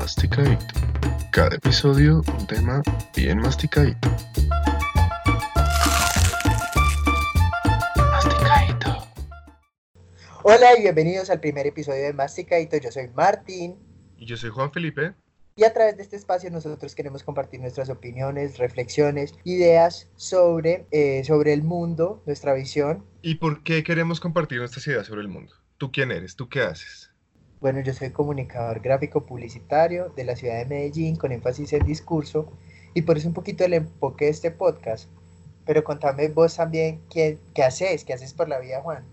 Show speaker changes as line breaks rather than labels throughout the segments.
masticadito. Cada episodio un tema bien masticadito. Masticadito.
Hola y bienvenidos al primer episodio de Masticadito. Yo soy Martín
Y yo soy Juan Felipe.
y a través de este espacio nosotros queremos compartir nuestras opiniones, reflexiones, ideas sobre, eh, sobre el mundo, nuestra visión.
¿Y por qué queremos compartir nuestras ideas sobre el mundo? ¿Tú quién eres? ¿Tú qué haces?
Bueno, yo soy comunicador gráfico publicitario de la ciudad de Medellín con énfasis en discurso y por eso un poquito el enfoque de este podcast. Pero contame vos también qué, qué haces, qué haces por la vida, Juan.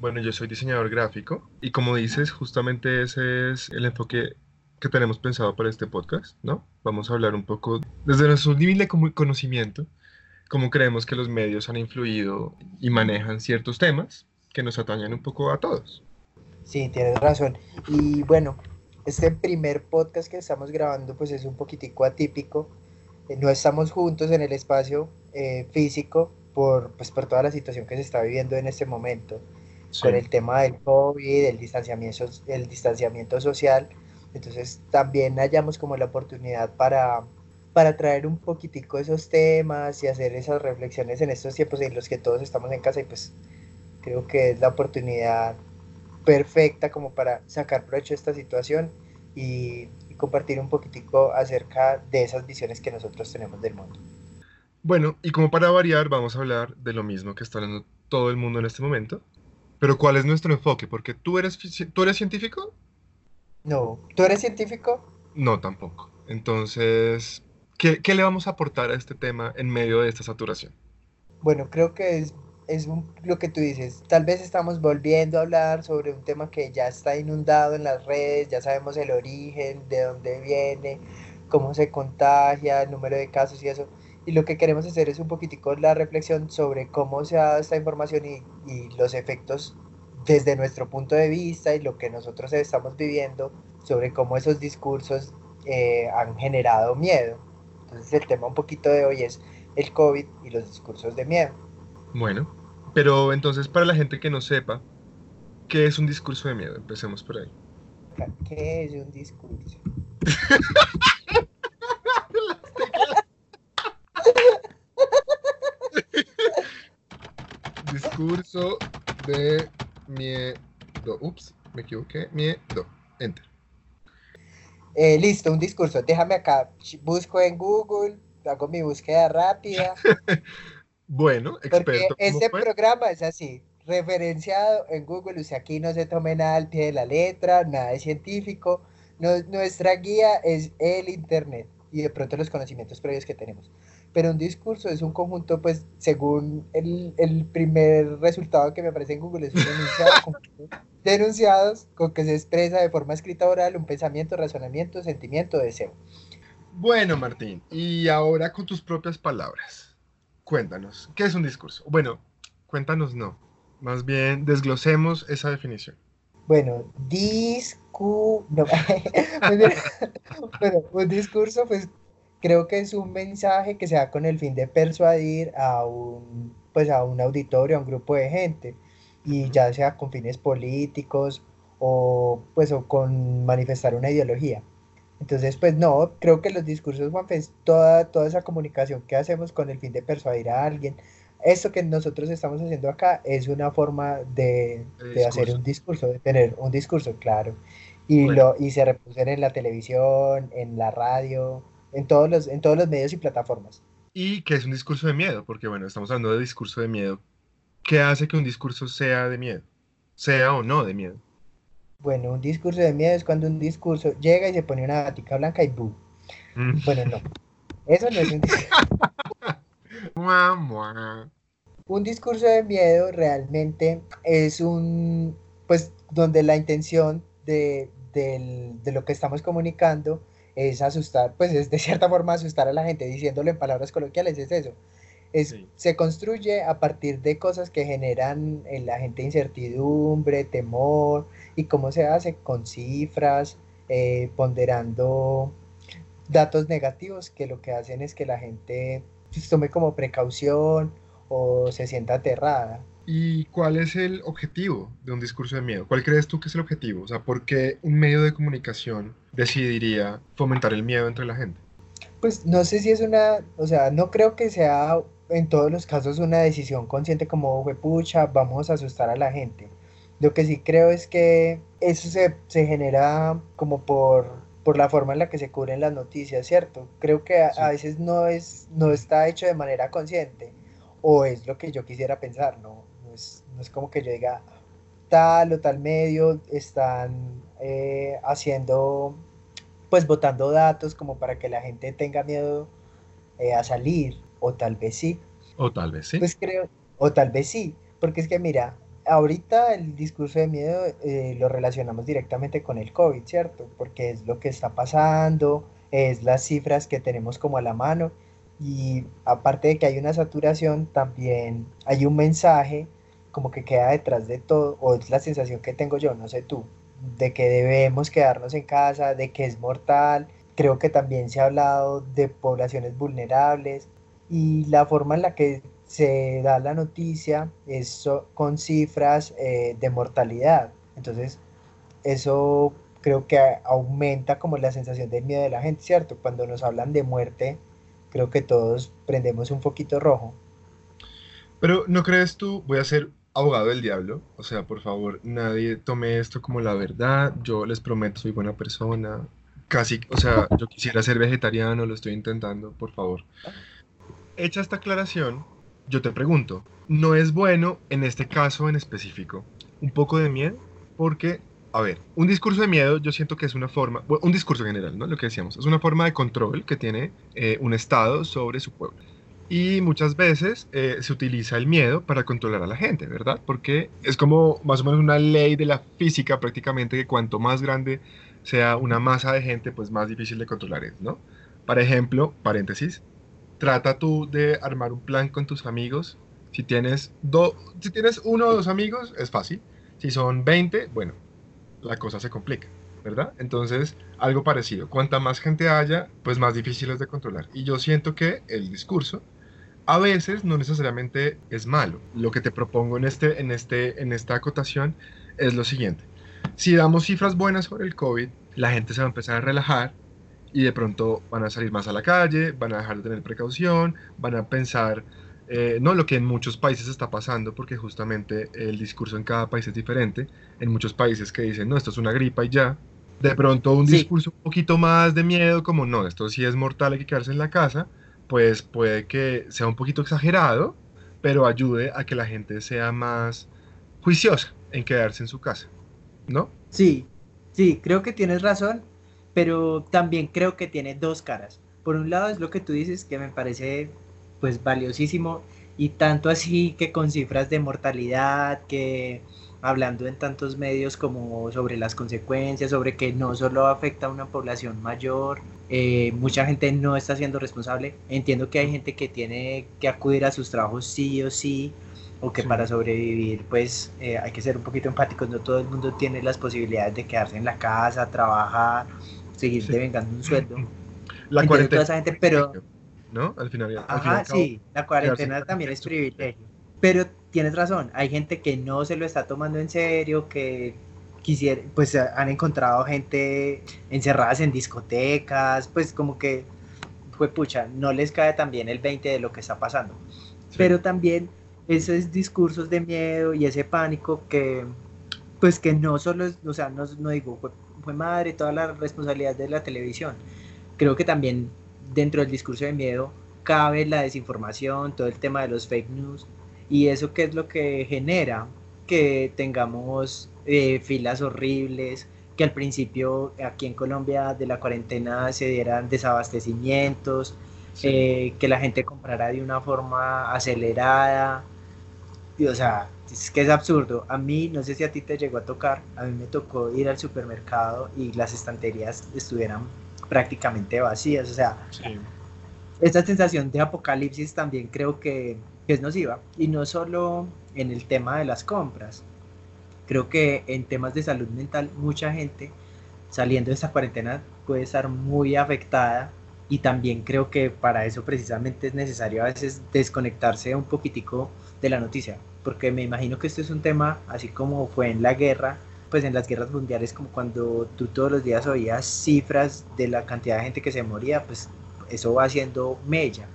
Bueno, yo soy diseñador gráfico y como dices, justamente ese es el enfoque que tenemos pensado para este podcast, ¿no? Vamos a hablar un poco desde nuestro nivel de conocimiento, cómo creemos que los medios han influido y manejan ciertos temas que nos atañen un poco a todos.
Sí, tienes razón. Y bueno, este primer podcast que estamos grabando pues es un poquitico atípico. Eh, No estamos juntos en el espacio eh, físico por, pues, por toda la situación que se está viviendo en este momento, con el tema del COVID, el distanciamiento, el distanciamiento social. Entonces también hallamos como la oportunidad para, para traer un poquitico esos temas y hacer esas reflexiones en estos tiempos en los que todos estamos en casa y pues creo que es la oportunidad perfecta como para sacar provecho de esta situación y, y compartir un poquitico acerca de esas visiones que nosotros tenemos del mundo.
Bueno, y como para variar, vamos a hablar de lo mismo que está hablando todo el mundo en este momento. Pero ¿cuál es nuestro enfoque? Porque tú eres, ¿tú eres científico?
No, ¿tú eres científico?
No, tampoco. Entonces, ¿qué, qué le vamos a aportar a este tema en medio de esta saturación?
Bueno, creo que es, es un- lo que tú dices. Tal vez estamos volviendo a hablar sobre un tema que ya está inundado en las redes, ya sabemos el origen, de dónde viene, cómo se contagia, el número de casos y eso. Y lo que queremos hacer es un poquitico la reflexión sobre cómo se ha dado esta información y, y los efectos desde nuestro punto de vista y lo que nosotros estamos viviendo sobre cómo esos discursos eh, han generado miedo. Entonces el tema un poquito de hoy es el COVID y los discursos de miedo.
Bueno, pero entonces para la gente que no sepa, ¿qué es un discurso de miedo? Empecemos por ahí.
¿Qué es un discurso?
Discurso de miedo. Ups, me equivoqué. Miedo. Enter.
Eh, listo, un discurso. Déjame acá. Busco en Google, hago mi búsqueda rápida.
Bueno, experto. ¿cómo
este programa es así, referenciado en Google. O sea, aquí no se tome nada al pie de la letra, nada de científico. No- nuestra guía es el Internet y de pronto los conocimientos previos que tenemos. Pero un discurso es un conjunto, pues, según el, el primer resultado que me aparece en Google, es un enunciado, conjunto de enunciados con que se expresa de forma escrita oral un pensamiento, razonamiento, sentimiento, deseo.
Bueno, Martín, y ahora con tus propias palabras, cuéntanos, ¿qué es un discurso? Bueno, cuéntanos no, más bien desglosemos esa definición.
Bueno, discu... no. Bueno, un discurso, pues creo que es un mensaje que se da con el fin de persuadir a un, pues, a un auditorio, a un grupo de gente, y ya sea con fines políticos o, pues, o con manifestar una ideología. Entonces, pues no, creo que los discursos, Juanfe, es toda, toda esa comunicación que hacemos con el fin de persuadir a alguien. Esto que nosotros estamos haciendo acá es una forma de, hacer un discurso, de tener un discurso, claro. Y,
Bueno.
lo, y se reproducen en la televisión, en la radio, en todos los, en todos los medios y plataformas.
¿Y qué es un discurso de miedo? Porque bueno, estamos hablando de discurso de miedo. ¿Qué hace que un discurso sea de miedo? Sea o no de miedo.
Bueno, un discurso de miedo es cuando un discurso llega y se pone una batica blanca y ¡bu!
Mm.
Bueno, no. Eso no es un discurso. Un discurso de miedo realmente es un, pues, donde la intención de, del- de lo que estamos comunicando es asustar, pues es de cierta forma asustar a la gente, diciéndolo en palabras coloquiales, es eso. Es,
Sí.
Se construye a partir de cosas que generan en la gente incertidumbre, temor, y cómo se hace con cifras, eh, ponderando datos negativos que lo que hacen es que la gente pues, tome como precaución o se sienta aterrada.
¿Y cuál es el objetivo de un discurso de miedo? ¿Cuál crees tú que es el objetivo? O sea, ¿por qué un medio de comunicación decidiría fomentar el miedo entre la gente?
Pues no sé si es una, o sea, no creo que sea en todos los casos una decisión consciente como, pucha, vamos a asustar a la gente. Lo que sí creo es que eso se, se genera como por, por la forma en la que se cubren las noticias, ¿cierto? Creo que a, veces no, es, no está hecho de manera consciente, o es lo que yo quisiera pensar, ¿no? No es, no es como que yo diga, tal o tal medio están eh, haciendo, pues botando datos como para que la gente tenga miedo eh, a salir, o tal vez sí.
O tal vez sí.
Pues creo, o tal vez sí, porque es que mira, ahorita el discurso de miedo eh, lo relacionamos directamente con el COVID, ¿cierto? Porque es lo que está pasando, es las cifras que tenemos como a la mano y aparte de que hay una saturación, también hay un mensaje como que queda detrás de todo, o es la sensación que tengo yo, no sé tú, de que debemos quedarnos en casa, de que es mortal. Creo que también se ha hablado de poblaciones vulnerables y la forma en la que se da la noticia eso con cifras eh, de mortalidad. Entonces, eso creo que aumenta como la sensación de miedo de la gente, ¿cierto? Cuando nos hablan de muerte, creo que todos prendemos un poquito rojo.
Pero ¿no crees tú? Voy a ser abogado del diablo. O sea, por favor, nadie tome esto como la verdad. Yo les prometo, soy buena persona. Casi, o sea, yo quisiera ser vegetariano, lo estoy intentando, por favor. Hecha esta aclaración, yo te pregunto, ¿no es bueno en este caso en específico un poco de miedo? Porque, a ver, un discurso de miedo yo siento que es una forma, un discurso general, ¿no? Lo que decíamos, es una forma de control que tiene eh, un Estado sobre su pueblo. Y muchas veces eh, se utiliza el miedo para controlar a la gente, ¿verdad? Porque es como más o menos una ley de la física prácticamente que cuanto más grande sea una masa de gente, pues más difícil de controlar es, ¿no? Por ejemplo, paréntesis, trata tú de armar un plan con tus amigos. Si tienes, si tienes uno o dos amigos, es fácil. Si son 20, bueno, la cosa se complica, ¿verdad? Entonces, algo parecido. Cuanta más gente haya, pues más difícil es de controlar. Y yo siento que el discurso a veces no necesariamente es malo. Lo que te propongo en, este, en, este, en esta acotación es lo siguiente. Si damos cifras buenas sobre el COVID, la gente se va a empezar a relajar y de pronto van a salir más a la calle, van a dejar de tener precaución, van a pensar, eh, no lo que en muchos países está pasando, porque justamente el discurso en cada país es diferente, en muchos países que dicen, no, esto es una gripa y ya, de pronto un discurso un poquito más de miedo, como no, esto sí es mortal, hay que quedarse en la casa, pues puede que sea un poquito exagerado, pero ayude a que la gente sea más juiciosa en quedarse en su casa, ¿no?
Sí, sí, creo que tienes razón pero también creo que tiene dos caras. Por un lado es lo que tú dices que me parece pues valiosísimo y tanto así que con cifras de mortalidad, que hablando en tantos medios como sobre las consecuencias, sobre que no solo afecta a una población mayor, eh, mucha gente no está siendo responsable. Entiendo que hay gente que tiene que acudir a sus trabajos sí o sí, o que para sobrevivir pues eh, hay que ser un poquito empáticos, no todo el mundo tiene las posibilidades de quedarse en la casa, trabajar seguir devengando un sueldo.
La cuarentena.
Toda esa gente, pero...
¿No? Al final.
Ajá, sí, la cuarentena también es privilegio. Pero tienes razón, hay gente que no se lo está tomando en serio, que quisiera, pues han encontrado gente encerradas en discotecas, pues como que, fue pucha, no les cae también el 20 de lo que está pasando. Pero también esos discursos de miedo y ese pánico que, pues que no solo es, o sea, no, no digo, fue madre, toda la responsabilidad de la televisión. Creo que también dentro del discurso de miedo cabe la desinformación, todo el tema de los fake news, y eso que es lo que genera que tengamos eh, filas horribles, que al principio aquí en Colombia de la cuarentena se dieran desabastecimientos, eh, que la gente comprara de una forma acelerada, y, o sea, es que es absurdo. A mí, no sé si a ti te llegó a tocar, a mí me tocó ir al supermercado y las estanterías estuvieran prácticamente vacías. O sea, esta sensación de apocalipsis también creo que, es nociva. Y no solo en el tema de las compras. Creo que en temas de salud mental, mucha gente saliendo de esta cuarentena puede estar muy afectada y también creo que para eso precisamente es necesario a veces desconectarse un poquitico de la noticia porque me imagino que esto es un tema, así como fue en la guerra, pues en las guerras mundiales, como cuando tú todos los días oías cifras de la cantidad de gente que se moría, pues eso va haciendo mella,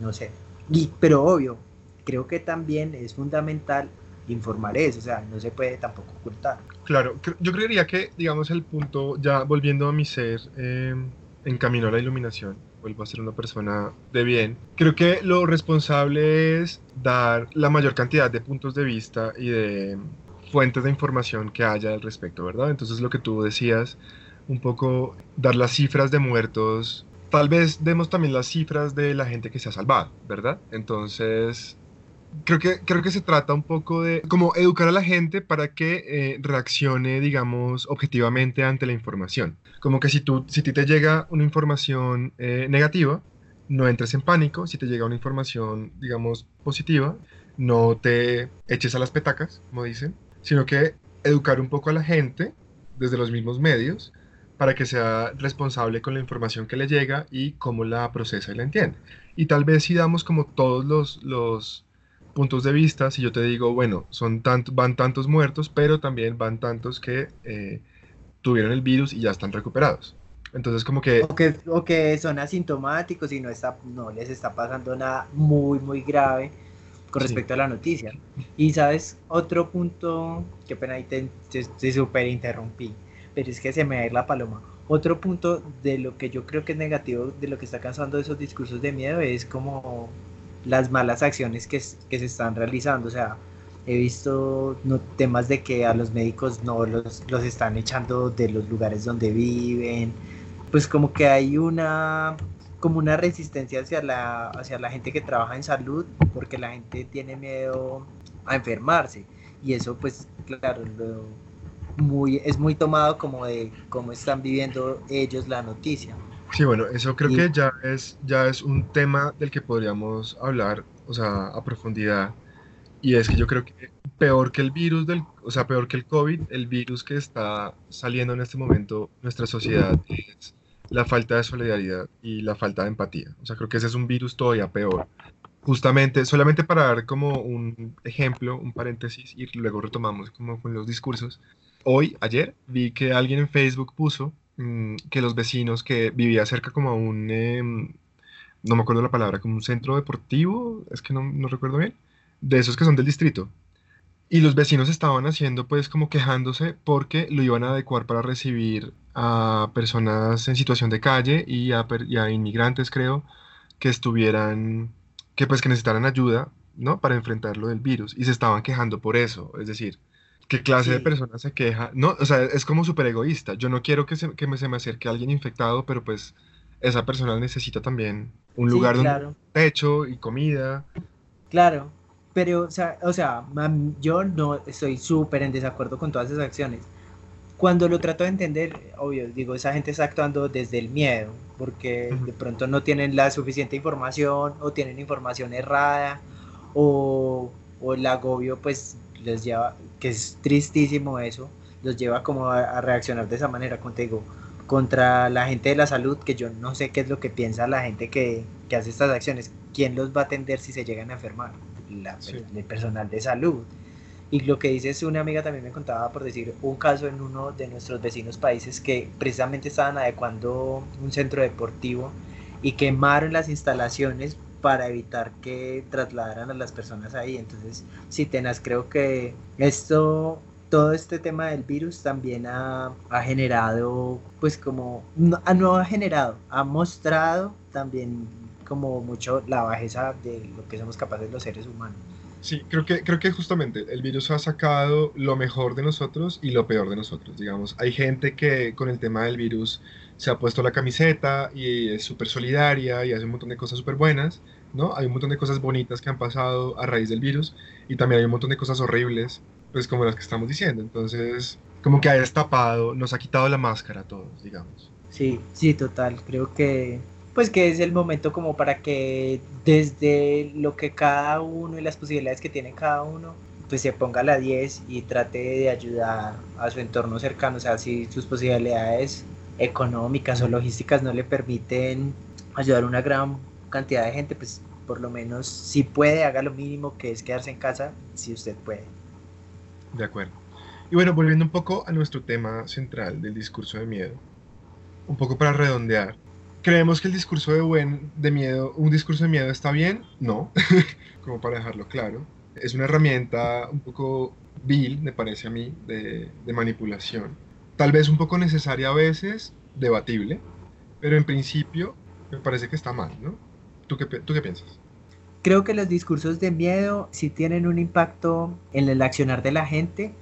no sé. Y, pero obvio, creo que también es fundamental informar eso, o sea, no se puede tampoco ocultar.
Claro, yo creería que, digamos, el punto, ya volviendo a mi ser eh, en a la iluminación, vuelvo a ser una persona de bien, creo que lo responsable es dar la mayor cantidad de puntos de vista y de fuentes de información que haya al respecto, ¿verdad? Entonces lo que tú decías, un poco dar las cifras de muertos, tal vez demos también las cifras de la gente que se ha salvado, ¿verdad? Entonces creo que, creo que se trata un poco de como educar a la gente para que eh, reaccione, digamos, objetivamente ante la información. Como que si, tú, si te llega una información eh, negativa, no entres en pánico. Si te llega una información, digamos, positiva, no te eches a las petacas, como dicen, sino que educar un poco a la gente desde los mismos medios para que sea responsable con la información que le llega y cómo la procesa y la entiende. Y tal vez si damos como todos los, los puntos de vista, si yo te digo, bueno, son tantos, van tantos muertos, pero también van tantos que eh, tuvieron el virus y ya están recuperados. Entonces como que...
O, que... o que son asintomáticos y no, está, no les está pasando nada muy, muy grave con respecto a la noticia. Y sabes, otro punto, qué pena ahí te, te, super interrumpí, pero es que se me va a ir la paloma. Otro punto de lo que yo creo que es negativo, de lo que está causando esos discursos de miedo, es como las malas acciones que, que se están realizando. O sea, he visto no, temas de que a los médicos no los, los están echando de los lugares donde viven. Pues como que hay una como una resistencia hacia la, hacia la gente que trabaja en salud, porque la gente tiene miedo a enfermarse. Y eso pues claro, muy, es muy tomado como de cómo están viviendo ellos la noticia.
Sí, bueno, eso creo que ya es, ya es un tema del que podríamos hablar, o sea, a profundidad. Y es que yo creo que peor que el virus del, o sea, peor que el COVID, el virus que está saliendo en este momento nuestra sociedad es la falta de solidaridad y la falta de empatía. O sea, creo que ese es un virus todavía peor. Justamente, solamente para dar como un ejemplo, un paréntesis, y luego retomamos como con los discursos. Hoy, ayer, vi que alguien en Facebook puso Mm, que los vecinos que vivía cerca como a un, em, no me acuerdo la palabra, como un centro deportivo, es que no, no recuerdo bien, de esos que son del distrito. Y los vecinos estaban haciendo pues como quejándose porque lo iban a adecuar para recibir a personas en situación de calle y a, y a inmigrantes creo que estuvieran, que pues que necesitaran ayuda, ¿no? Para enfrentar lo del virus y se estaban quejando por eso, es decir, ¿Qué clase de persona se queja? No, o sea, es como súper egoísta. Yo no quiero que, se, que me, se me acerque alguien infectado, pero pues esa persona necesita también un lugar donde techo y comida.
Claro, pero o sea, o sea yo no estoy súper en desacuerdo con todas esas acciones. Cuando lo trato de entender, obvio, digo, esa gente está actuando desde el miedo, porque de pronto no tienen la suficiente información o tienen información errada o, o el agobio pues les lleva, que es tristísimo eso, los lleva como a, reaccionar de esa manera, contigo contra la gente de la salud, que yo no sé qué es lo que piensa la gente que, que hace estas acciones. ¿Quién los va a atender si se llegan a enfermar? El personal de salud. Y lo que dice es una amiga también me contaba por decir un caso en uno de nuestros vecinos países que precisamente estaban adecuando un centro deportivo y quemaron las instalaciones para evitar que trasladaran a las personas ahí. Entonces, sí, tenaz, creo que esto, todo este tema del virus también ha, ha generado, pues como, no, no ha generado, ha mostrado también como mucho la bajeza de lo que somos capaces los seres humanos.
Sí, creo que, creo que justamente el virus ha sacado lo mejor de nosotros y lo peor de nosotros, digamos. Hay gente que con el tema del virus se ha puesto la camiseta y es súper solidaria y hace un montón de cosas súper buenas, ¿no? Hay un montón de cosas bonitas que han pasado a raíz del virus y también hay un montón de cosas horribles, pues como las que estamos diciendo. Entonces, como que ha destapado, nos ha quitado la máscara a todos, digamos.
Sí, sí, total. Creo que pues que es el momento como para que desde lo que cada uno y las posibilidades que tiene cada uno, pues se ponga a la 10 y trate de ayudar a su entorno cercano, o sea, si sus posibilidades económicas o logísticas no le permiten ayudar a una gran cantidad de gente, pues por lo menos si puede, haga lo mínimo que es quedarse en casa si usted puede.
De acuerdo. Y bueno, volviendo un poco a nuestro tema central del discurso de miedo, un poco para redondear, ¿creemos que el discurso de, buen, de miedo, un discurso de miedo está bien? No, como para dejarlo claro. Es una herramienta un poco vil, me parece a mí, de, manipulación. Tal vez un poco necesaria a veces, debatible, pero en principio me parece que está mal, ¿no? ¿Tú qué, tú qué piensas?
Creo que los discursos de miedo sí tienen un impacto en el accionar de la gente.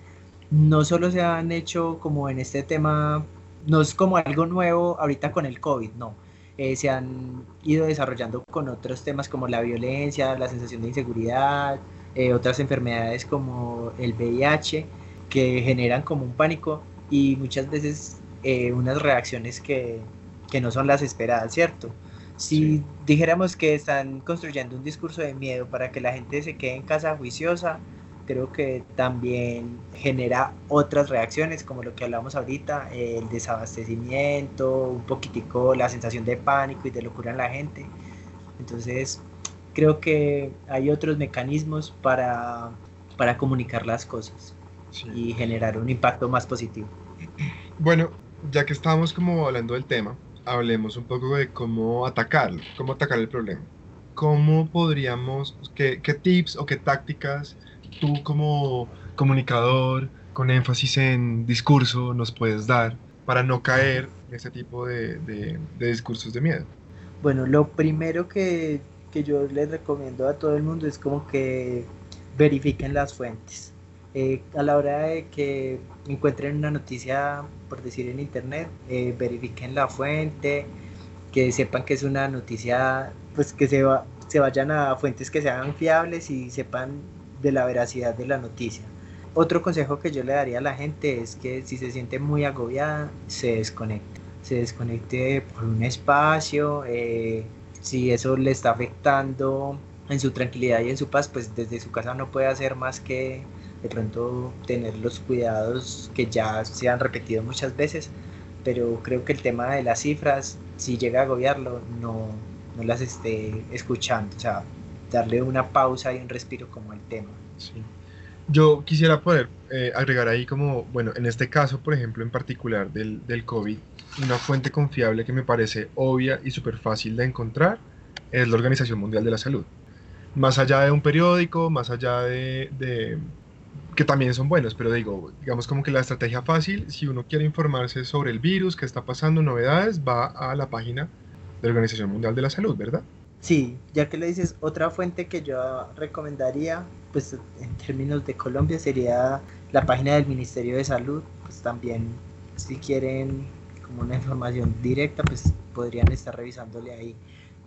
No solo se han hecho como en este tema, no es como algo nuevo ahorita con el COVID, no. Eh, se han ido desarrollando con otros temas como la violencia, la sensación de inseguridad, eh, otras enfermedades como el VIH, que generan como un pánico y muchas veces eh, unas reacciones que, que no son las esperadas, ¿cierto? Si dijéramos que están construyendo un discurso de miedo para que la gente se quede en casa juiciosa, creo que también genera otras reacciones, como lo que hablamos ahorita, el desabastecimiento, un poquitico la sensación de pánico y de locura en la gente. Entonces, creo que hay otros mecanismos para, para comunicar las cosas y generar un impacto más positivo.
Bueno, ya que estamos como hablando del tema, hablemos un poco de cómo atacarlo, cómo atacar el problema. ¿Cómo podríamos, qué, qué tips o qué tácticas tú como comunicador con énfasis en discurso nos puedes dar para no caer en ese tipo de, de, discursos de miedo?
Bueno, lo primero que, que, yo les recomiendo a todo el mundo es como que verifiquen las fuentes. Eh, a la hora de que encuentren una noticia, por decir en internet, eh, verifiquen la fuente, que sepan que es una noticia, pues que se, va, se vayan a fuentes que sean fiables y sepan de la veracidad de la noticia. Otro consejo que yo le daría a la gente es que si se siente muy agobiada, se desconecte. Se desconecte por un espacio, eh, si eso le está afectando en su tranquilidad y en su paz, pues desde su casa no puede hacer más que de pronto tener los cuidados que ya se han repetido muchas veces, pero creo que el tema de las cifras, si llega a agobiarlo, no, no las esté escuchando, o sea, darle una pausa y un respiro como el tema.
Sí. Yo quisiera poder eh, agregar ahí como, bueno, en este caso, por ejemplo, en particular del, del COVID, una fuente confiable que me parece obvia y súper fácil de encontrar es la Organización Mundial de la Salud. Más allá de un periódico, más allá de, de que también son buenos, pero digo, digamos como que la estrategia fácil, si uno quiere informarse sobre el virus, qué está pasando, novedades, va a la página de la Organización Mundial de la Salud, ¿verdad?
Sí, ya que le dices, otra fuente que yo recomendaría, pues en términos de Colombia, sería la página del Ministerio de Salud, pues también si quieren como una información directa, pues podrían estar revisándole ahí,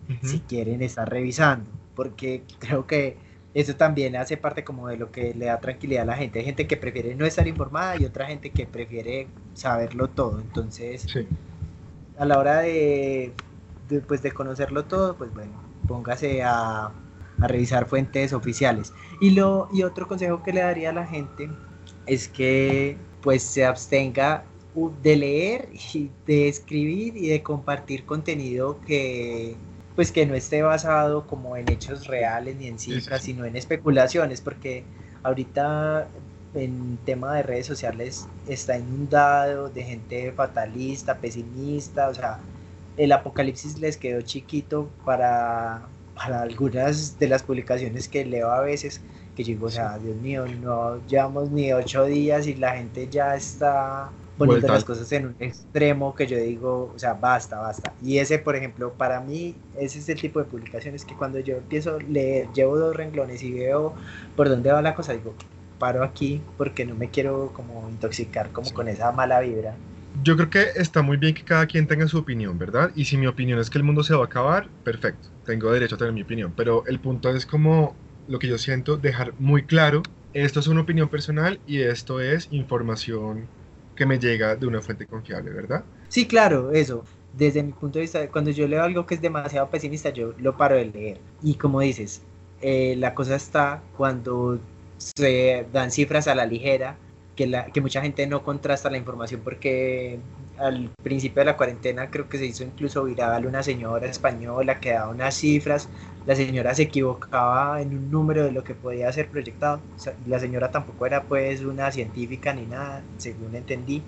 uh -huh. si quieren estar revisando, porque creo que eso también hace parte como de lo que le da tranquilidad a la gente. Hay gente que prefiere no estar informada y otra gente que prefiere saberlo todo. Entonces, sí. a la hora de, de, pues de conocerlo todo, pues bueno, póngase a, a, revisar fuentes oficiales. Y, lo, y otro consejo que le daría a la gente es que pues se abstenga de leer y de escribir y de compartir contenido que pues que no esté basado como en hechos reales ni en cifras, sino en especulaciones, porque ahorita en tema de redes sociales está inundado de gente fatalista, pesimista, o sea, el apocalipsis les quedó chiquito para, para algunas de las publicaciones que leo a veces, que yo digo, o sea, Dios mío, no llevamos ni ocho días y la gente ya está poniendo Vuelta. las cosas en un extremo que yo digo, o sea, basta, basta. Y ese, por ejemplo, para mí, ese es el tipo de publicaciones que cuando yo empiezo a leer, llevo dos renglones y veo por dónde va la cosa, digo, paro aquí porque no me quiero como intoxicar como sí. con esa mala vibra.
Yo creo que está muy bien que cada quien tenga su opinión, ¿verdad? Y si mi opinión es que el mundo se va a acabar, perfecto, tengo derecho a tener mi opinión, pero el punto es como lo que yo siento, dejar muy claro, esto es una opinión personal y esto es información que me llega de una fuente confiable, ¿verdad?
Sí, claro, eso. Desde mi punto de vista, cuando yo leo algo que es demasiado pesimista, yo lo paro de leer. Y como dices, eh, la cosa está cuando se dan cifras a la ligera, que, mucha gente no contrasta la información porque al principio de la cuarentena creo que se hizo incluso viral una señora española que daba unas cifras, la señora se equivocaba en un número de lo que podía ser proyectado, la señora tampoco era pues una científica ni nada, según entendí,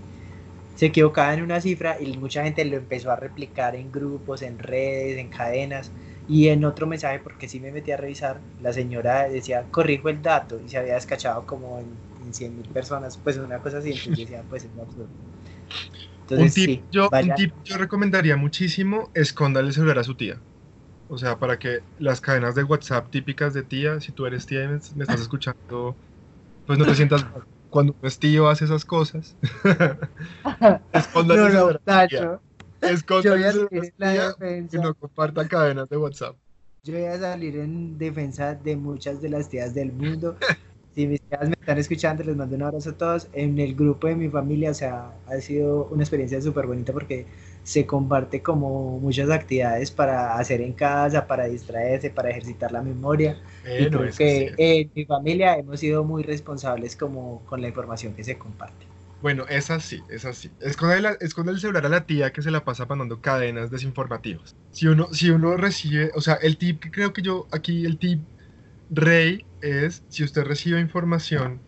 se equivocaba en una cifra y mucha gente lo empezó a replicar en grupos, en redes, en cadenas, y en otro mensaje, porque sí me metí a revisar, la señora decía, corrijo el dato, y se había descachado como en, 100 mil personas, pues una cosa así, entonces decía, pues es absurdo.
un, tip, yo, un tip yo recomendaría muchísimo, escóndale el celular a su tía. O sea, para que las cadenas de WhatsApp típicas de tía, si tú eres tía y me, estás escuchando, pues no te sientas cuando un tío hace esas cosas. escóndale no, no, es yo voy a salir en defensa. no comparta cadenas de WhatsApp.
Yo voy a salir en defensa de muchas de las tías del mundo. Si mis tías me están escuchando, les mando un abrazo a todos. En el grupo de mi familia, o sea, ha sido una experiencia súper bonita porque se comparte como muchas actividades para hacer en casa, para distraerse, para ejercitar la memoria. y creo que en mi familia hemos sido muy responsables como con la información que se comparte.
Bueno, es así, es así. Esconde, el celular a la tía que se la pasa mandando cadenas desinformativas. Si uno, si uno recibe, o sea, el tip que creo que yo aquí, el tip rey es, si usted recibe información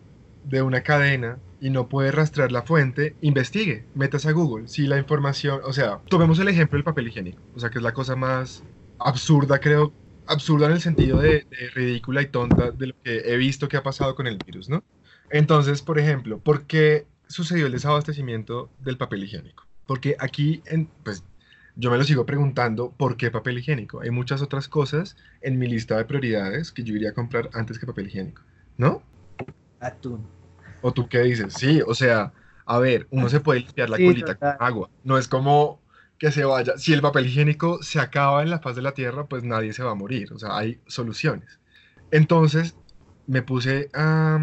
de una cadena y no puede rastrear la fuente, investigue, metas a Google. Si la información, o sea, tomemos el ejemplo del papel higiénico, o sea, que es la cosa más absurda, creo, absurda en el sentido de, de ridícula y tonta de lo que he visto que ha pasado con el virus, ¿no? Entonces, por ejemplo, ¿por qué sucedió el desabastecimiento del papel higiénico? Porque aquí, en, pues yo me lo sigo preguntando, ¿por qué papel higiénico? Hay muchas otras cosas en mi lista de prioridades que yo iría a comprar antes que papel higiénico, ¿no?
Atún.
¿O tú qué dices? Sí, o sea, a ver, uno se puede limpiar la colita con agua. No es como que se vaya. Si el papel higiénico se acaba en la faz de la tierra, pues nadie se va a morir. O sea, hay soluciones. Entonces, me puse a,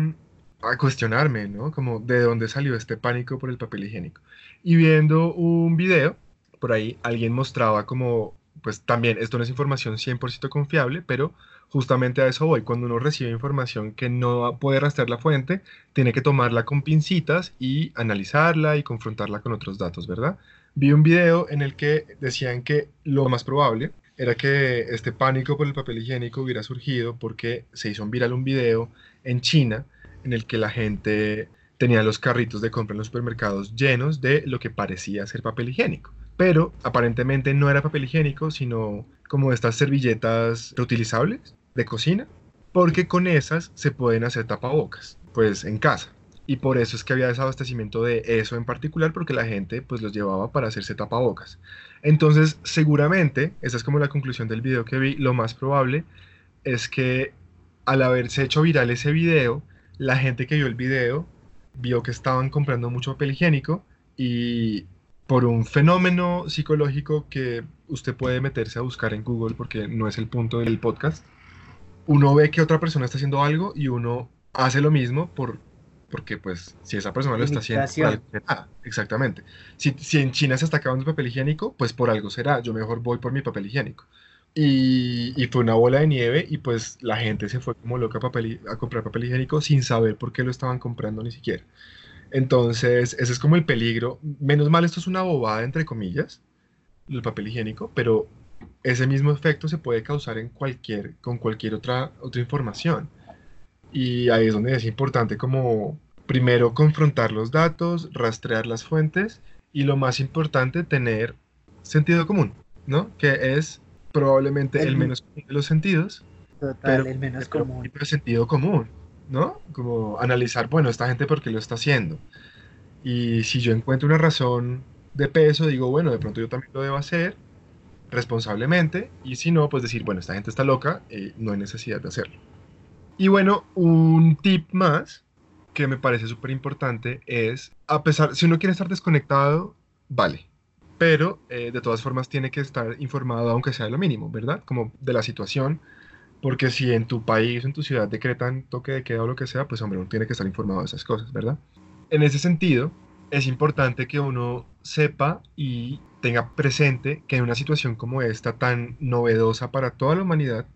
a cuestionarme, ¿no? Como de dónde salió este pánico por el papel higiénico. Y viendo un video, por ahí alguien mostraba como, pues también, esto no es información 100% confiable, pero justamente a eso voy. Cuando uno recibe información que no puede rastrear la fuente, tiene que tomarla con pincitas y analizarla y confrontarla con otros datos, ¿verdad? Vi un video en el que decían que lo más probable era que este pánico por el papel higiénico hubiera surgido porque se hizo viral un video en China en el que la gente tenía los carritos de compra en los supermercados llenos de lo que parecía ser papel higiénico. Pero aparentemente no era papel higiénico, sino como estas servilletas reutilizables de cocina, porque con esas se pueden hacer tapabocas, pues en casa. Y por eso es que había desabastecimiento de eso en particular, porque la gente pues los llevaba para hacerse tapabocas. Entonces, seguramente, esa es como la conclusión del video que vi, lo más probable es que al haberse hecho viral ese video, la gente que vio el video vio que estaban comprando mucho papel higiénico y por un fenómeno psicológico que usted puede meterse a buscar en Google porque no es el punto del podcast, uno ve que otra persona está haciendo algo y uno hace lo mismo por, porque pues si esa persona lo está haciendo, exactamente. Si, si en China se está acabando el papel higiénico, pues por algo será, yo mejor voy por mi papel higiénico. Y, fue una bola de nieve y pues la gente se fue como loca a, papel, a comprar papel higiénico sin saber por qué lo estaban comprando ni siquiera. Entonces, ese es como el peligro. Menos mal, esto es una bobada, entre comillas, el papel higiénico, pero ese mismo efecto se puede causar en cualquier, con cualquier otra, otra información. Y ahí es donde es importante como primero confrontar los datos, rastrear las fuentes y lo más importante, tener sentido común, ¿no? Que es probablemente el, menos común de los sentidos.
Total, el menos común.
El sentido común, ¿no? Como analizar, bueno, esta gente por qué lo está haciendo. Y si yo encuentro una razón de peso, digo, bueno, de pronto yo también lo debo hacer responsablemente. Y si no, pues decir, bueno, esta gente está loca, eh, no hay necesidad de hacerlo. Y bueno, un tip más que me parece súper importante es, a pesar, si uno quiere estar desconectado, vale, pero eh, de todas formas tiene que estar informado, aunque sea de lo mínimo, ¿verdad? Como de la situación, porque si en tu país, en tu ciudad decretan toque de queda o lo que sea, pues hombre, uno tiene que estar informado de esas cosas, ¿verdad? En ese sentido, es importante que uno sepa y tenga presente que en una situación como esta, tan novedosa para toda la humanidad,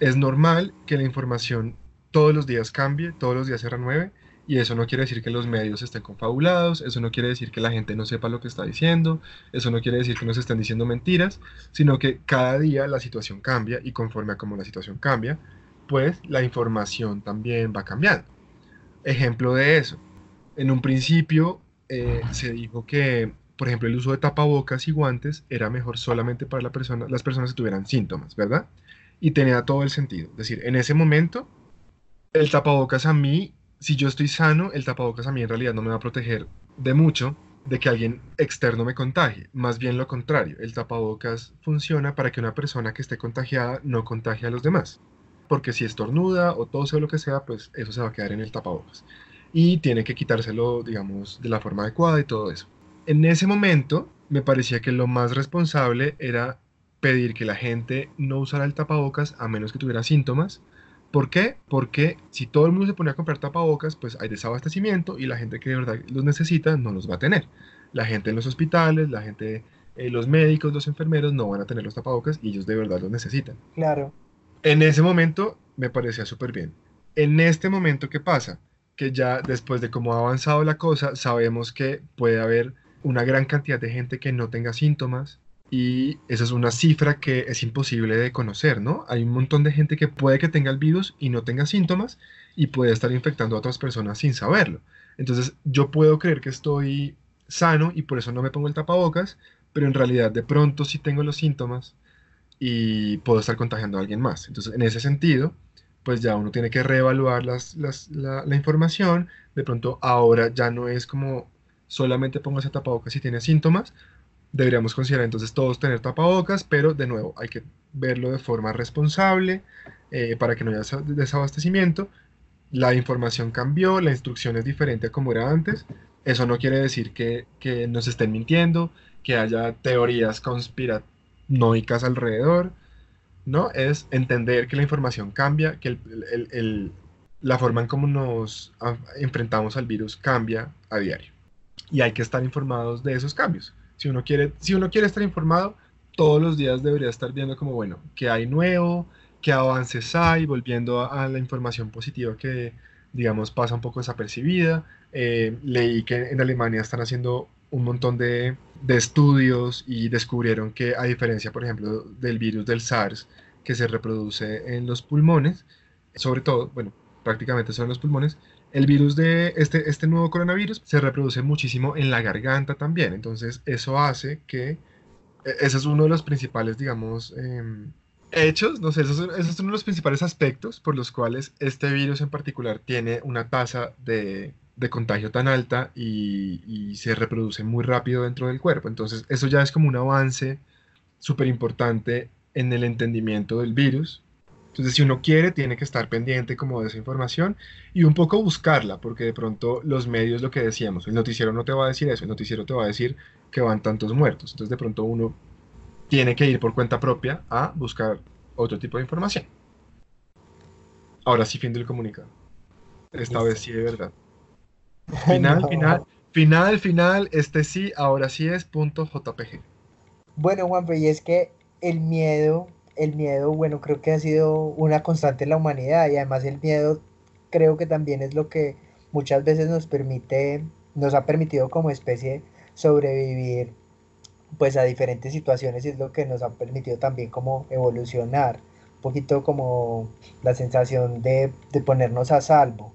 es normal que la información todos los días cambie, todos los días se renueve Y eso no quiere decir que los medios estén confabulados, eso no quiere decir que la gente no sepa lo que está diciendo, eso no quiere decir que nos estén diciendo mentiras, sino que cada día la situación cambia y conforme a cómo la situación cambia, pues la información también va cambiando. Ejemplo de eso, en un principio eh, se dijo que, por ejemplo, el uso de tapabocas y guantes era mejor solamente para la persona, las personas que tuvieran síntomas, ¿verdad? Y tenía todo el sentido. Es decir, en ese momento, el tapabocas a mí si yo estoy sano, el tapabocas a mí en realidad no me va a proteger de mucho de que alguien externo me contagie. Más bien lo contrario, el tapabocas funciona para que una persona que esté contagiada no contagie a los demás. Porque si estornuda o tose o lo que sea, pues eso se va a quedar en el tapabocas. Y tiene que quitárselo, digamos, de la forma adecuada y todo eso. En ese momento me parecía que lo más responsable era pedir que la gente no usara el tapabocas a menos que tuviera síntomas ¿Por qué? Porque si todo el mundo se pone a comprar tapabocas, pues hay desabastecimiento y la gente que de verdad los necesita no los va a tener. La gente en los hospitales, la gente, eh, los médicos, los enfermeros no van a tener los tapabocas y ellos de verdad los necesitan.
Claro.
En ese momento me parecía súper bien. En este momento, ¿qué pasa? Que ya después de cómo ha avanzado la cosa, sabemos que puede haber una gran cantidad de gente que no tenga síntomas, y esa es una cifra que es imposible de conocer, ¿no? Hay un montón de gente que puede que tenga el virus y no tenga síntomas y puede estar infectando a otras personas sin saberlo. Entonces yo puedo creer que estoy sano y por eso no me pongo el tapabocas, pero en realidad de pronto sí tengo los síntomas y puedo estar contagiando a alguien más. Entonces en ese sentido, pues ya uno tiene que reevaluar la, la información. De pronto ahora ya no es como solamente pongo ese tapabocas si tiene síntomas, deberíamos considerar entonces todos tener tapabocas, pero de nuevo hay que verlo de forma responsable eh, para que no haya desabastecimiento. La información cambió, la instrucción es diferente a como era antes. Eso no quiere decir que, que nos estén mintiendo, que haya teorías conspiranoicas alrededor. ¿no? Es entender que la información cambia, que el, el, la forma en cómo nos enfrentamos al virus cambia a diario. Y hay que estar informados de esos cambios. Si uno quiere, si uno quiere estar informado, todos los días debería estar viendo como, bueno, qué hay nuevo, qué avances hay, volviendo a, la información positiva que, digamos, pasa un poco desapercibida. Eh, leí que en Alemania están haciendo un montón de, de, estudios y descubrieron que a diferencia, por ejemplo, del virus del SARS, que se reproduce en los pulmones, sobre todo, bueno, prácticamente son los pulmones, el virus de este, este nuevo coronavirus se reproduce muchísimo en la garganta también. Entonces, eso hace que e, ese es uno de los principales, digamos, em, hechos, no sé, esos, es uno de los principales aspectos por los cuales este virus en particular tiene una tasa de, de contagio tan alta y, y, se reproduce muy rápido dentro del cuerpo. Entonces, eso ya es como un avance súper importante en el entendimiento del virus entonces, si uno quiere, tiene que estar pendiente como de esa información y un poco buscarla, porque de pronto los medios, lo que decíamos, el noticiero no te va a decir eso, el noticiero te va a decir que van tantos muertos. Entonces, de pronto uno tiene que ir por cuenta propia a buscar otro tipo de información. Ahora sí, fin del comunicado. Esta vez sí de verdad. Final, final, final, final, este sí, ahora sí es punto JPG.
Bueno, Juanpe, y es que el miedo el miedo, bueno, creo que ha sido una constante en la humanidad y además el miedo creo que también es lo que muchas veces nos permite, nos ha permitido como especie sobrevivir pues a diferentes situaciones y es lo que nos ha permitido también como evolucionar, un poquito como la sensación de, ponernos a salvo.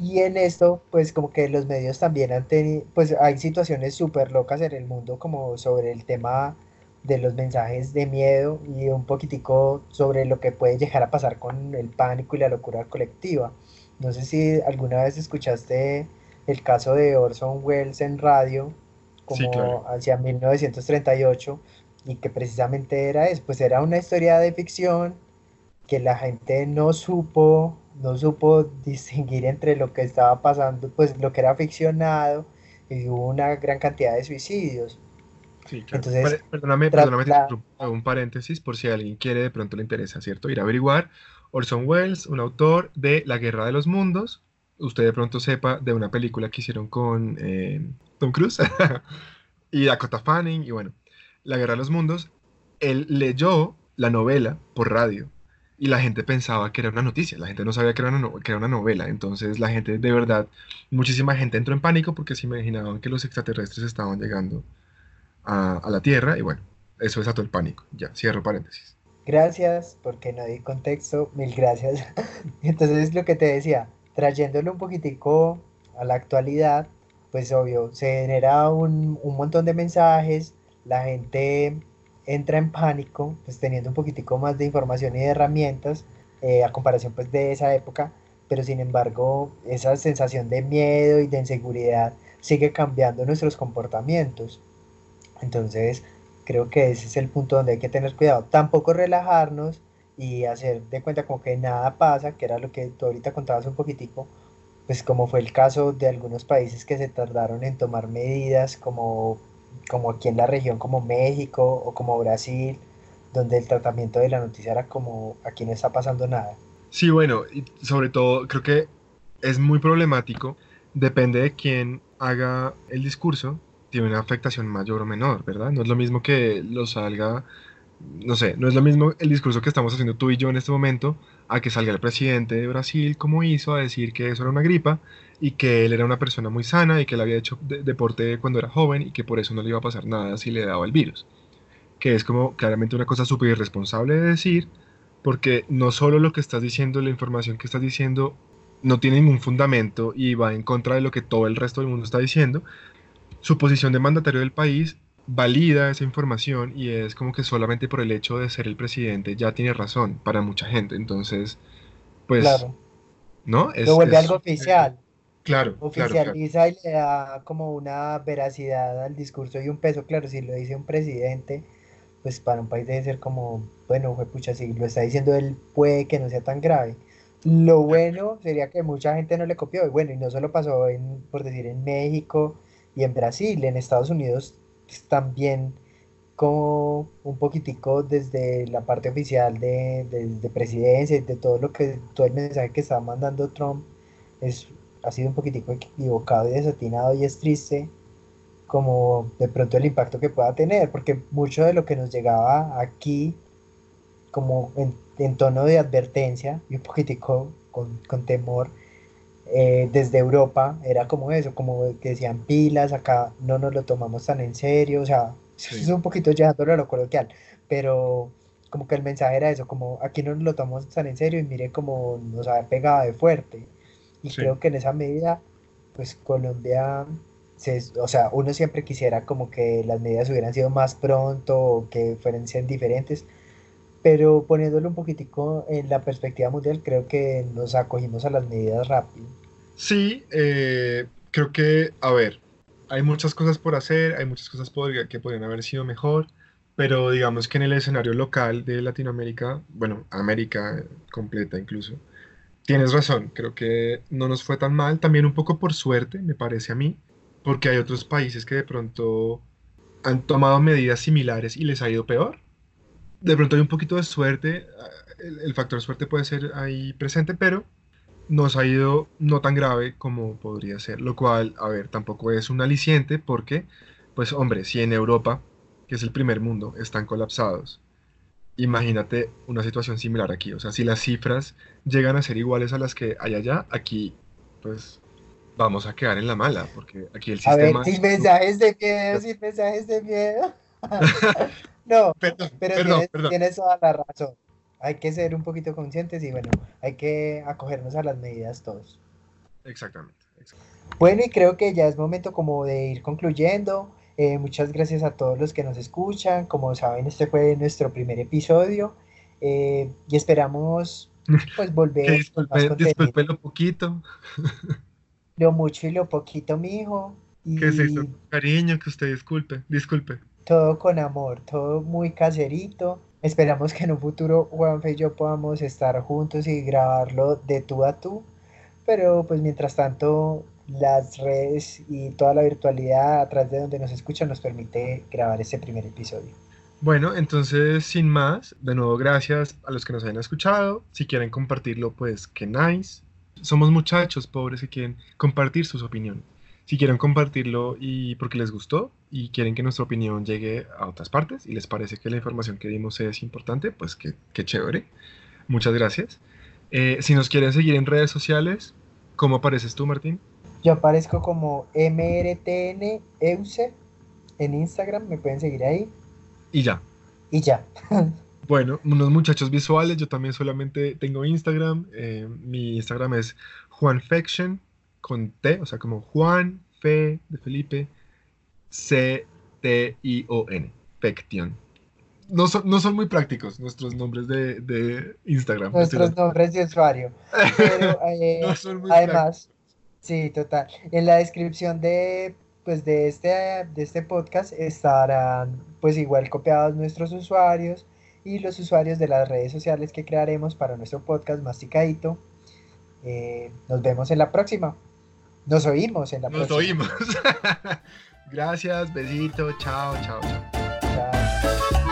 Y en esto, pues como que los medios también han tenido, pues hay situaciones súper locas en el mundo como sobre el tema de los mensajes de miedo y un poquitico sobre lo que puede llegar a pasar con el pánico y la locura colectiva. No sé si alguna vez escuchaste el caso de Orson Welles en radio, como hacia 1938, y que precisamente era eso, pues era una historia de ficción que la gente no supo, no supo distinguir entre lo que estaba pasando, pues lo que era ficcionado, y hubo una gran cantidad de suicidios.
Sí, Entonces, perdóname, un paréntesis por si a alguien quiere, de pronto le interesa, ¿cierto? Ir a averiguar. Orson Welles, un autor de La Guerra de los Mundos. Usted de pronto sepa de una película que hicieron con eh, Tom Cruise y Dakota Fanning. Y bueno, La Guerra de los Mundos. Él leyó la novela por radio y la gente pensaba que era una noticia, la gente no sabía que era una, que era una novela, entonces la gente de verdad, muchísima gente entró en pánico porque se imaginaban que los extraterrestres estaban llegando a, la Tierra y bueno, eso desató el pánico. Ya, cierro paréntesis.
Gracias, porque no di contexto, mil gracias. Entonces lo que te decía, trayéndolo un poquitico a la actualidad, pues obvio, se genera un, un montón de mensajes, la gente entra en pánico, pues teniendo un poquitico más de información y de herramientas eh, a comparación pues de esa época, pero sin embargo esa sensación de miedo y de inseguridad sigue cambiando nuestros comportamientos. Entonces creo que ese es el punto donde hay que tener cuidado. Tampoco relajarnos y hacer de cuenta como que nada pasa, que era lo que tú ahorita contabas un poquitico, pues como fue el caso de algunos países que se tardaron en tomar medidas como como aquí en la región como México o como Brasil, donde el tratamiento de la noticia era como aquí no está pasando nada.
Sí, bueno, sobre todo creo que es muy problemático, depende de quién haga el discurso, tiene una afectación mayor o menor, ¿verdad? No es lo mismo que lo salga, no sé, no es lo mismo el discurso que estamos haciendo tú y yo en este momento a que salga el presidente de Brasil como hizo a decir que eso era una gripa y que él era una persona muy sana y que él había hecho deporte cuando era joven y que por eso no le iba a pasar nada si le daba el virus. Que es como claramente una cosa súper irresponsable de decir, porque no solo lo que estás diciendo, la información que estás diciendo no tiene ningún fundamento y va en contra de lo que todo el resto del mundo está diciendo, su posición de mandatario del país valida esa información y es como que solamente por el hecho de ser el presidente ya tiene razón para mucha gente. Entonces, pues,
claro.
¿no?
Lo vuelve algo oficial.
Claro,
Oficializa y le da como una veracidad al discurso y un peso. Claro, si lo dice un presidente, pues para un país debe ser como, bueno, pucha, si lo está diciendo él, puede que no sea tan grave. Lo bueno sería que mucha gente no le copió. Y bueno, y no solo pasó en, por decir, en México y en Brasil, en Estados Unidos pues, también como un poquitico desde la parte oficial de, de, presidencia y de todo lo que, todo el mensaje que está mandando Trump es ha sido un poquitico equivocado y desatinado y es triste como de pronto el impacto que pueda tener, porque mucho de lo que nos llegaba aquí como en, tono de advertencia y un poquitico con, con temor eh, desde Europa era como eso, como que decían pilas, acá no nos lo tomamos tan en serio, o sea, es un poquito llevándolo a lo coloquial, pero como que el mensaje era eso, como aquí no nos lo tomamos tan en serio y mire cómo nos ha pegado de fuerte. Y creo que en esa medida, pues Colombia, o sea, uno siempre quisiera como que las medidas hubieran sido más pronto o que fueran ser diferentes, pero poniéndolo un poquitico en la perspectiva mundial, creo que nos acogimos a las medidas rápido.
Sí, eh, creo que, a ver, hay muchas cosas por hacer, hay muchas cosas que podrían haber sido mejor, pero digamos que en el escenario local de Latinoamérica, bueno, América completa incluso, Tienes razón, creo que no nos fue tan mal, también un poco por suerte, me parece a mí, porque hay otros países que de pronto han tomado medidas similares y les ha ido peor. De pronto hay un poquito de suerte, ah, el, factor suerte puede ser ahí presente, pero nos ha ido no tan grave como podría ser, lo cual, a ver, tampoco es un aliciente porque, pues hombre, si en Europa, que es el primer mundo, están colapsados, imagínate una situación similar aquí. O sea, si las cifras llegan a ser iguales a las que hay allá, aquí, pues vamos a quedar en la mala, porque aquí el sistema...
A ver, sin mensajes de miedo, sin mensajes de miedo. no,
perdón,
pero
perdón,
tienes, tienes, toda la razón. Hay que ser un poquito conscientes y bueno, hay que acogernos a las medidas todos.
Exactamente. exactamente.
Bueno, y creo que ya es momento como de ir concluyendo. Eh, muchas gracias a todos los que nos escuchan. Como saben, este fue nuestro primer episodio eh, y esperamos pues volver.
disculpe, disculpe lo poquito.
lo mucho y lo poquito, mijo.
Y ¿Qué es eso? Cariño, que usted disculpe, disculpe.
Todo con amor, todo muy caserito. Esperamos que en un futuro Juanfe y yo podamos estar juntos y grabarlo de tú a tú. Pero pues mientras tanto, las redes y toda la virtualidad a través de donde nos escuchan nos permite grabar este primer episodio.
Bueno, entonces sin más, de nuevo gracias a los que nos hayan escuchado. Si quieren compartirlo, pues que nice. Somos muchachos pobres que quieren compartir sus opiniones. Si quieren compartirlo y porque les gustó y quieren que nuestra opinión llegue a otras partes y les parece que la información que dimos es importante, pues que, que chévere. Muchas gracias. Eh, si nos quieren seguir en redes sociales, ¿cómo apareces tú, Martín?
Yo aparezco como MRTN Euse en Instagram, me pueden seguir ahí.
Y ya.
Y ya.
Bueno, unos muchachos visuales, yo también solamente tengo Instagram. eh, mi Instagram es juanfection con T, o sea, como Juan Fe de Felipe C T I O N, Fection. No son, no son muy prácticos nuestros nombres de, de Instagram.
Nuestros nombres de usuario. Pero eh,
No son muy
además, sí, total. En la descripción de pues de este, de este podcast estarán pues igual copiados nuestros usuarios y los usuarios de las redes sociales que crearemos para nuestro podcast Masticadito. Eh, nos vemos en la próxima. Nos oímos en la
Nos
próxima.
oímos. Gracias, besito, chao, chao, chao.
Chao.